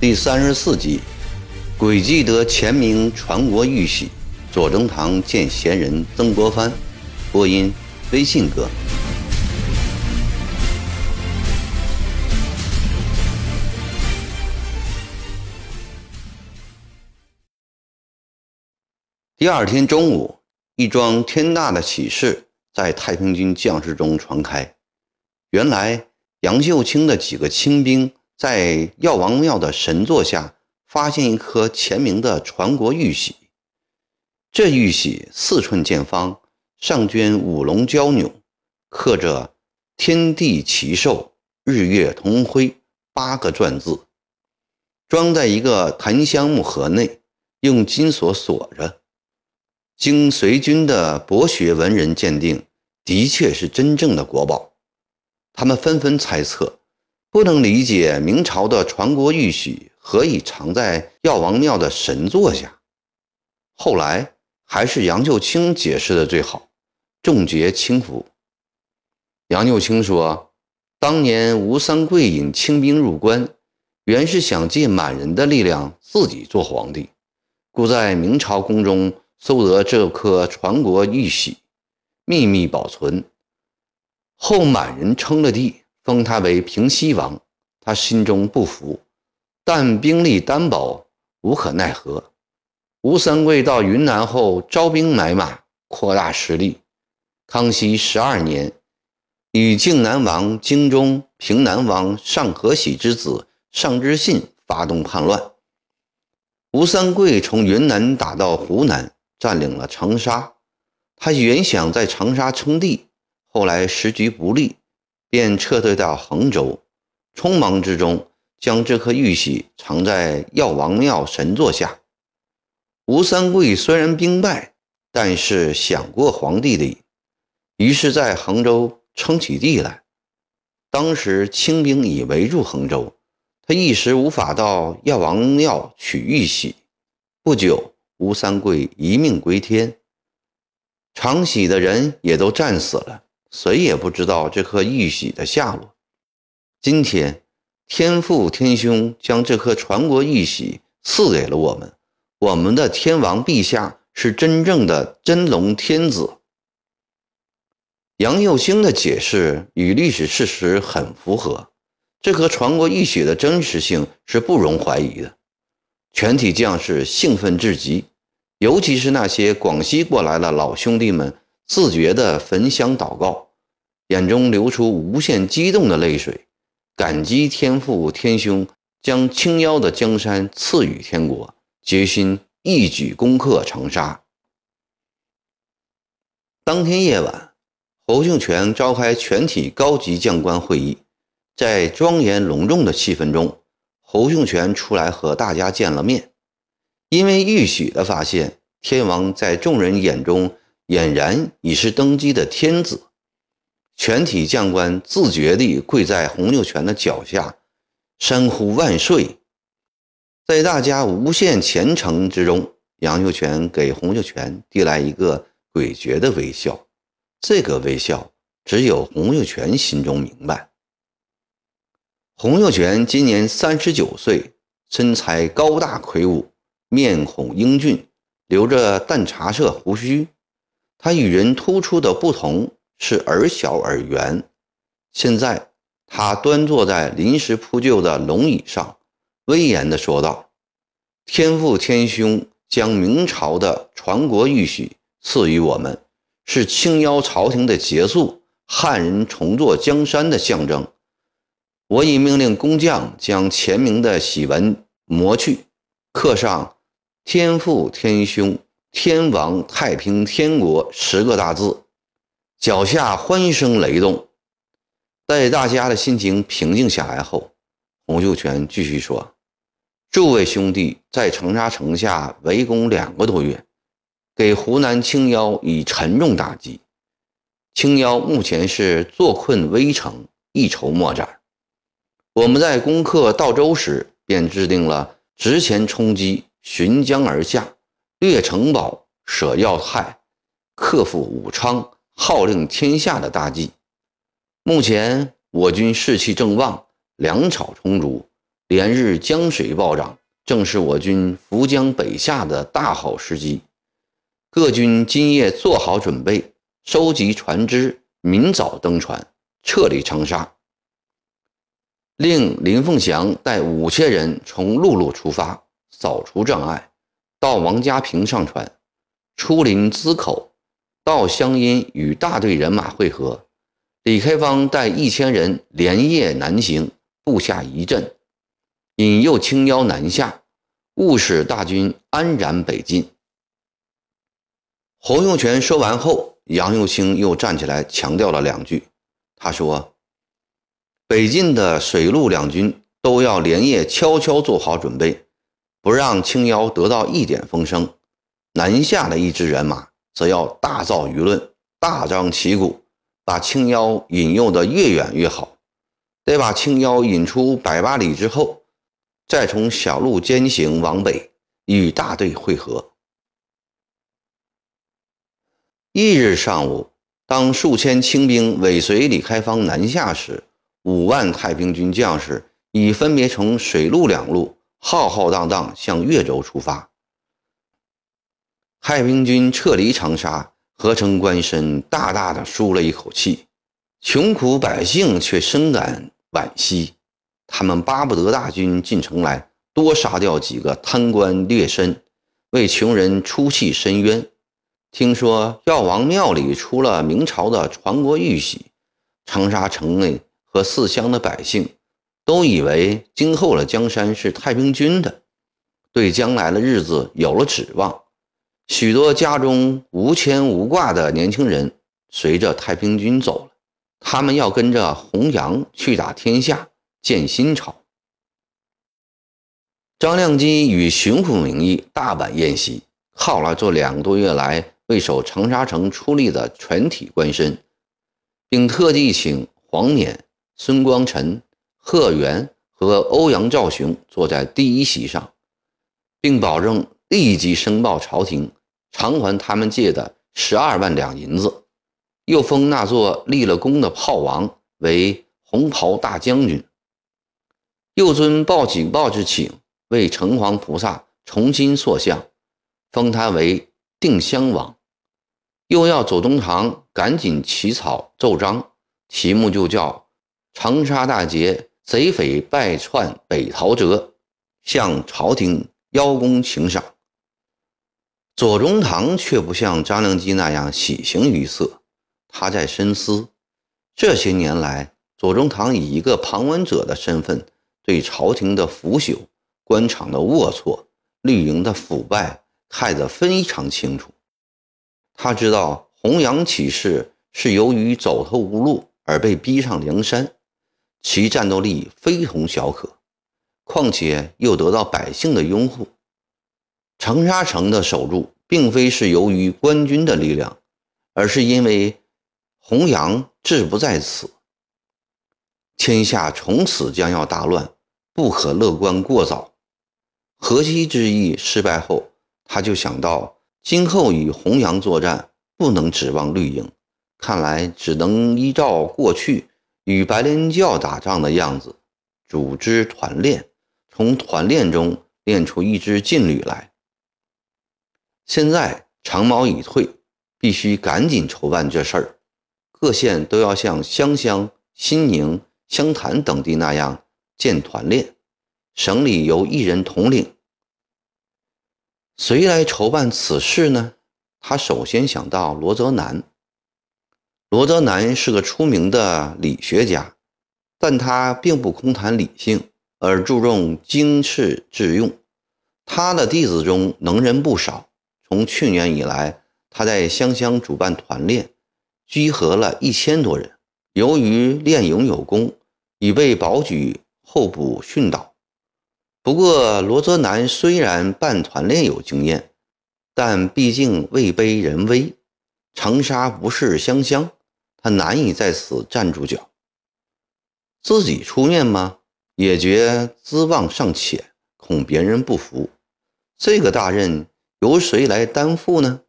第三十四集，诡计得前明传国玉玺，左宗棠见贤人曾国藩。播音：微信哥。第二天中午，一桩天大的喜事在太平军将士中传开。原来，杨秀清的几个亲兵在药王庙的神座下发现一颗前明的传国玉玺。这玉玺四寸见方，上镌五龙蛟纽，刻着“天地齐寿，日月同辉”八个篆字，装在一个檀香木盒内，用金锁锁着。经隋军的博学文人鉴定，的确是真正的国宝。他们纷纷猜测，不能理解明朝的传国玉玺何以藏在药王庙的神座下。后来还是杨秀清解释的最好，众皆轻服。杨秀清说：“当年吴三桂引清兵入关，原是想借满人的力量自己做皇帝，故在明朝宫中。”搜得这颗传国玉玺，秘密保存。后满人称了帝，封他为平西王，他心中不服，但兵力单薄，无可奈何。吴三桂到云南后，招兵买马，扩大实力。康熙十二年，与靖南王京中、平南王尚可喜之子尚之信发动叛乱，吴三桂从云南打到湖南。占领了长沙，他原想在长沙称帝，后来时局不利，便撤退到衡州。匆忙之中，将这颗玉玺藏在药王庙神座下。吴三桂虽然兵败，但是想过皇帝的，于是，在衡州称起地来。当时清兵已围住衡州，他一时无法到药王庙取玉玺。不久。吴三桂一命归天，常喜的人也都战死了，谁也不知道这颗玉玺的下落。今天，天父天兄将这颗传国玉玺赐给了我们，我们的天王陛下是真正的真龙天子。杨佑兴的解释与历史事实很符合，这颗传国玉玺的真实性是不容怀疑的。全体将士兴奋至极，尤其是那些广西过来的老兄弟们，自觉地焚香祷告，眼中流出无限激动的泪水，感激天父天兄将青妖的江山赐予天国，决心一举攻克长沙。当天夜晚，侯秀全召开全体高级将官会议，在庄严隆重的气氛中。侯秀全出来和大家见了面，因为玉玺的发现，天王在众人眼中俨然已是登基的天子，全体将官自觉地跪在洪秀全的脚下，山呼万岁。在大家无限虔诚之中，杨秀全给洪秀全递来一个诡谲的微笑，这个微笑只有洪秀全心中明白。洪秀全今年三十九岁，身材高大魁梧，面孔英俊，留着淡茶色胡须。他与人突出的不同是耳小耳圆。现在他端坐在临时铺就的龙椅上，威严地说道：“天父天兄将明朝的传国玉玺赐予我们，是清妖朝廷的结束，汉人重坐江山的象征。”我已命令工匠将前明的玺文磨去，刻上“天父天兄天王太平天国”十个大字。脚下欢声雷动。待大家的心情平静下来后，洪秀全继续说：“诸位兄弟在长沙城下围攻两个多月，给湖南青妖以沉重打击。青妖目前是坐困危城，一筹莫展。”我们在攻克道州时，便制定了直前冲击、循江而下、掠城堡、舍要害、克复武昌、号令天下的大计。目前我军士气正旺，粮草充足，连日江水暴涨，正是我军扶江北下的大好时机。各军今夜做好准备，收集船只，明早登船撤离长沙。令林凤祥带五千人从陆路出发，扫除障碍，到王家坪上船，出临淄口，到湘阴与大队人马会合。李开芳带一千人连夜南行，布下一阵，引诱青妖南下，务使大军安然北进。洪秀全说完后，杨秀清又站起来强调了两句，他说。北进的水陆两军都要连夜悄悄做好准备，不让青妖得到一点风声。南下的一支人马则要大造舆论，大张旗鼓，把青妖引诱得越远越好。得把青妖引出百八里之后，再从小路兼行往北，与大队会合。翌日上午，当数千清兵尾随李开芳南下时，五万太平军将士已分别从水陆两路浩浩荡荡向越州出发。太平军撤离长沙，何成官绅大大的舒了一口气，穷苦百姓却深感惋惜。他们巴不得大军进城来，多杀掉几个贪官劣绅，为穷人出气伸冤。听说药王庙里出了明朝的传国玉玺，长沙城内。和四乡的百姓都以为今后的江山是太平军的，对将来的日子有了指望。许多家中无牵无挂的年轻人随着太平军走了，他们要跟着洪扬去打天下，建新朝。张亮基以巡抚名义大摆宴席，犒劳这两个多月来为守长沙城出力的全体官绅，并特地请黄冕。孙光臣、贺元和欧阳兆雄坐在第一席上，并保证立即申报朝廷偿还他们借的十二万两银子，又封那座立了功的炮王为红袍大将军，又遵报警报之请，为城隍菩萨重新塑像，封他为定襄王，又要左宗棠赶紧起草奏章，题目就叫。长沙大捷，贼匪败窜北逃折，向朝廷邀功请赏。左宗棠却不像张良基那样喜形于色，他在深思：这些年来，左宗棠以一个旁观者的身份，对朝廷的腐朽、官场的龌龊、绿营的腐败看得非常清楚。他知道洪扬起事是由于走投无路而被逼上梁山。其战斗力非同小可，况且又得到百姓的拥护。长沙城的守住，并非是由于官军的力量，而是因为洪扬志不在此。天下从此将要大乱，不可乐观过早。河西之役失败后，他就想到今后与洪扬作战，不能指望绿营，看来只能依照过去。与白莲教打仗的样子，组织团练，从团练中练出一支劲旅来。现在长毛已退，必须赶紧筹办这事儿。各县都要像湘乡、新宁、湘潭等地那样建团练，省里由一人统领。谁来筹办此事呢？他首先想到罗泽南。罗泽南是个出名的理学家，但他并不空谈理性，而注重经世致用。他的弟子中能人不少。从去年以来，他在湘乡主办团练，集合了一千多人。由于练勇有功，已被保举候补训导。不过，罗泽南虽然办团练有经验，但毕竟位卑人微，长沙不是湘乡。他难以在此站住脚，自己出面吗？也觉资望尚浅，恐别人不服。这个大任由谁来担负呢？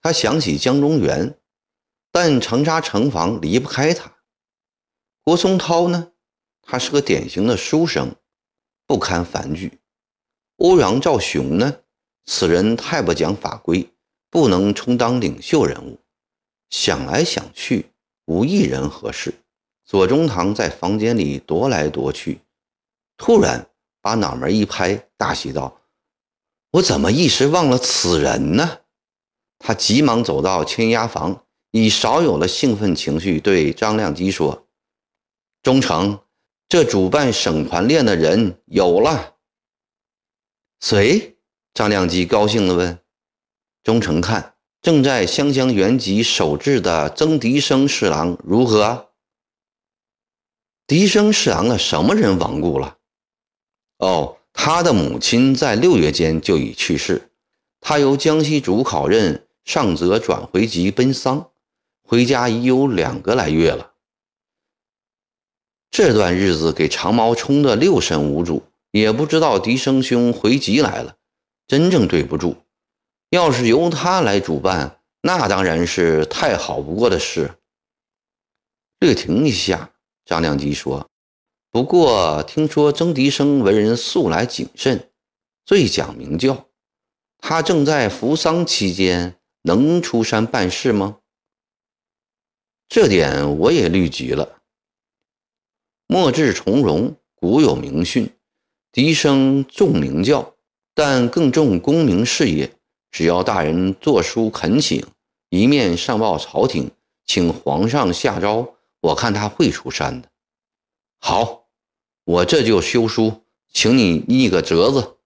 他想起江中源，但长沙城防离不开他。郭松涛呢？他是个典型的书生，不堪繁剧。欧阳兆雄呢，此人太不讲法规，不能充当领袖人物。想来想去，无一人合适。左宗棠在房间里踱来踱去，突然把脑门一拍，大喜道：“我怎么一时忘了此人呢？”他急忙走到签押房，以少有的兴奋情绪对张亮基说：“忠诚，这主办省团练的人有了。”谁？张亮基高兴地问。忠诚看。正在湘江原籍守制的曾迪生侍郎如何？迪生侍郎的什么人亡故了？哦，他的母亲在六月间就已去世。他由江西主考任上泽转回籍奔丧，回家已有两个来月了。这段日子给长毛冲得六神无主，也不知道迪生兄回籍来了，真正对不住。要是由他来主办，那当然是太好不过的事。略停一下，张良基说：“不过听说曾迪生为人素来谨慎，最讲明教。他正在服丧期间，能出山办事吗？这点我也虑及了。莫志从容，古有名训：笛声重明教，但更重功名事业。”只要大人作书恳请，一面上报朝廷，请皇上下诏，我看他会出山的。好，我这就修书，请你拟个折子。